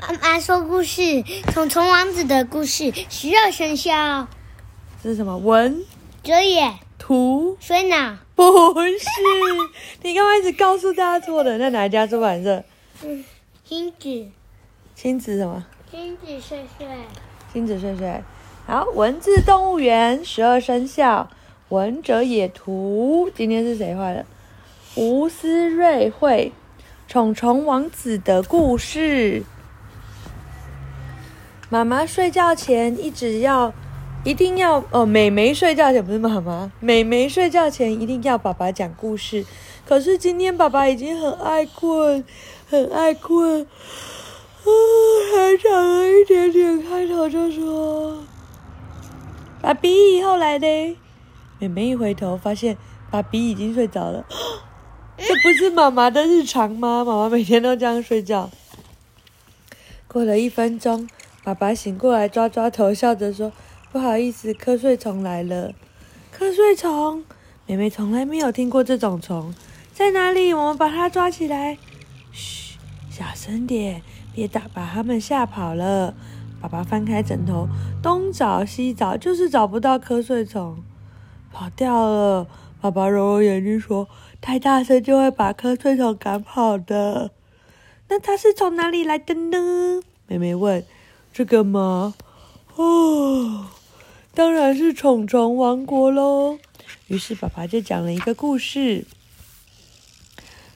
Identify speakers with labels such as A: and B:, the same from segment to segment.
A: 妈妈说故事，虫虫王子的故事，十二生肖。
B: 这是什么？文
A: 哲也
B: 图
A: 水脑？
B: 不是，你刚刚一直告诉大家错的。那哪一家出版社？
A: 嗯，亲子。
B: 亲子什么？
A: 亲子睡睡。
B: 亲子睡睡。好，文字动物园十二生肖，文哲也图。今天是谁画的？吴思瑞绘。虫虫王子的故事。妈妈睡觉前一直要，一定要哦。美眉睡觉前不是妈妈，美眉睡觉前一定要爸爸讲故事。可是今天爸爸已经很爱困，很爱困，啊，还讲了一点点，开头就说：“爸比，后来呢？”美眉一回头，发现爸比已经睡着了。这不是妈妈的日常吗？妈妈每天都这样睡觉。过了一分钟，爸爸醒过来，抓抓头，笑着说：“不好意思，瞌睡虫来了。”瞌睡虫，妹妹从来没有听过这种虫，在哪里？我们把它抓起来。嘘，小声点，别打把它们吓跑了。爸爸翻开枕头，东找西找，就是找不到瞌睡虫，跑掉了。爸爸揉揉眼睛说。太大声就会把瞌睡虫赶跑的。那它是从哪里来的呢？妹妹问。这个吗？哦，当然是虫虫王国喽。于是爸爸就讲了一个故事。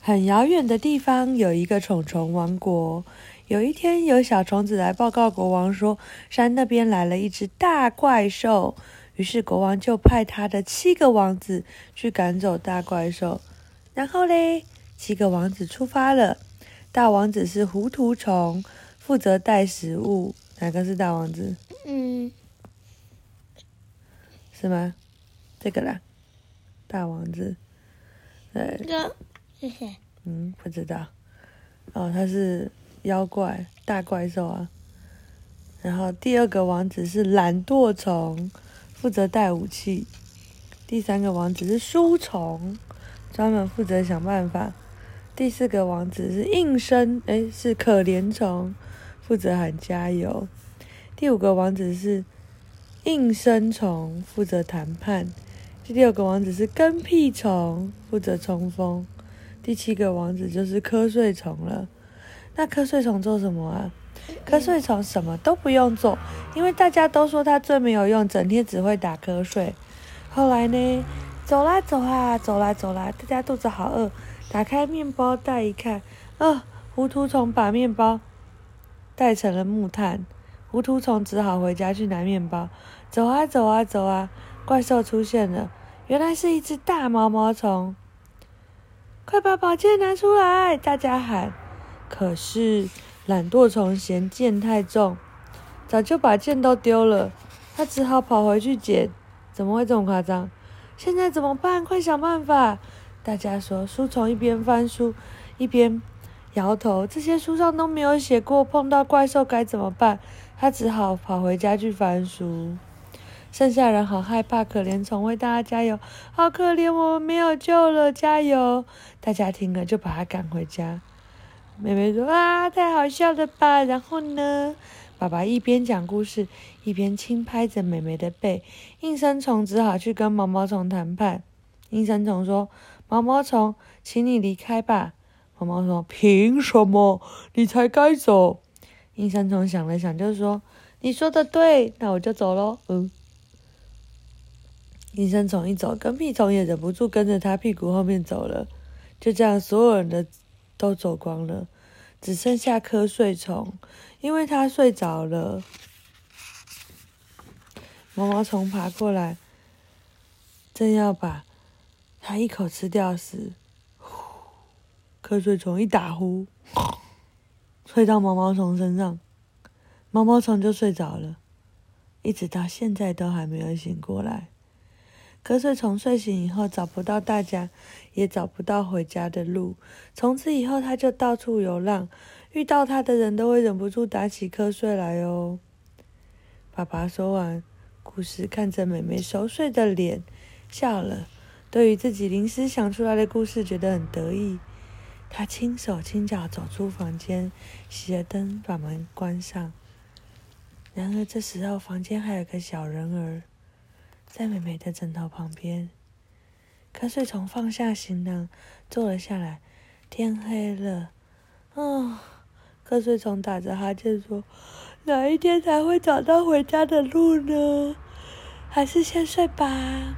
B: 很遥远的地方有一个虫虫王国。有一天，有小虫子来报告国王说，山那边来了一只大怪兽。于是国王就派他的七个王子去赶走大怪兽。然后嘞，七个王子出发了。大王子是糊涂虫，负责带食物。哪个是大王子？嗯，是吗？这个啦，大王子。对。这个谢谢。嗯，不知道。哦，他是妖怪，大怪兽啊。然后第二个王子是懒惰虫，负责带武器。第三个王子是书虫。专门负责想办法。第四个王子是应声，诶，是可怜虫，负责喊加油。第五个王子是应声虫，负责谈判。第六个王子是跟屁虫，负责冲锋。第七个王子就是瞌睡虫了。那瞌睡虫做什么啊？瞌睡虫什么都不用做，因为大家都说它最没有用，整天只会打瞌睡。后来呢？走啦走啊，走啦走啦！大家肚子好饿，打开面包袋一看，啊，糊涂虫把面包带成了木炭，糊涂虫只好回家去拿面包。走啊走啊走啊，怪兽出现了，原来是一只大毛毛虫。快把宝剑拿出来！大家喊。可是懒惰虫嫌剑太重，早就把剑都丢了，他只好跑回去捡。怎么会这么夸张？现在怎么办？快想办法！大家说，书虫一边翻书一边摇头。这些书上都没有写过碰到怪兽该怎么办。他只好跑回家去翻书。剩下人好害怕，可怜虫为大家加油，好可怜，我们没有救了，加油！大家听了就把他赶回家。妹妹说：“啊，太好笑了吧？”然后呢？爸爸一边讲故事，一边轻拍着妹妹的背。应声虫只好去跟毛毛虫谈判。应声虫说：“毛毛虫，请你离开吧。”毛毛说：“凭什么？你才该走。”应声虫想了想，就说：“你说的对，那我就走喽。”嗯。应声虫一走，跟屁虫也忍不住跟着他屁股后面走了。就这样，所有人的都走光了。只剩下瞌睡虫，因为它睡着了。毛毛虫爬过来，正要把它一口吃掉时，瞌睡虫一打呼，吹到毛毛虫身上，毛毛虫就睡着了，一直到现在都还没有醒过来。瞌睡虫睡醒以后，找不到大家，也找不到回家的路。从此以后，他就到处流浪，遇到他的人都会忍不住打起瞌睡来哦。爸爸说完故事，看着妹妹熟睡的脸，笑了。对于自己临时想出来的故事，觉得很得意。他轻手轻脚走出房间，熄了灯，把门关上。然而这时候，房间还有个小人儿，在美美的枕头旁边。瞌睡虫放下行囊，坐了下来。天黑了，哦，瞌睡虫打着哈欠说：“哪一天才会找到回家的路呢？还是先睡吧。”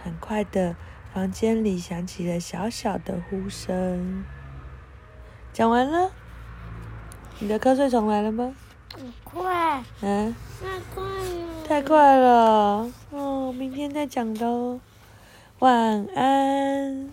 B: 很快的，房间里响起了小小的呼声。讲完了，你的瞌睡虫来了吗？
A: 很快。
B: 嗯。
A: 太快了。
B: 太快了。哦，明天再讲喽。晚安。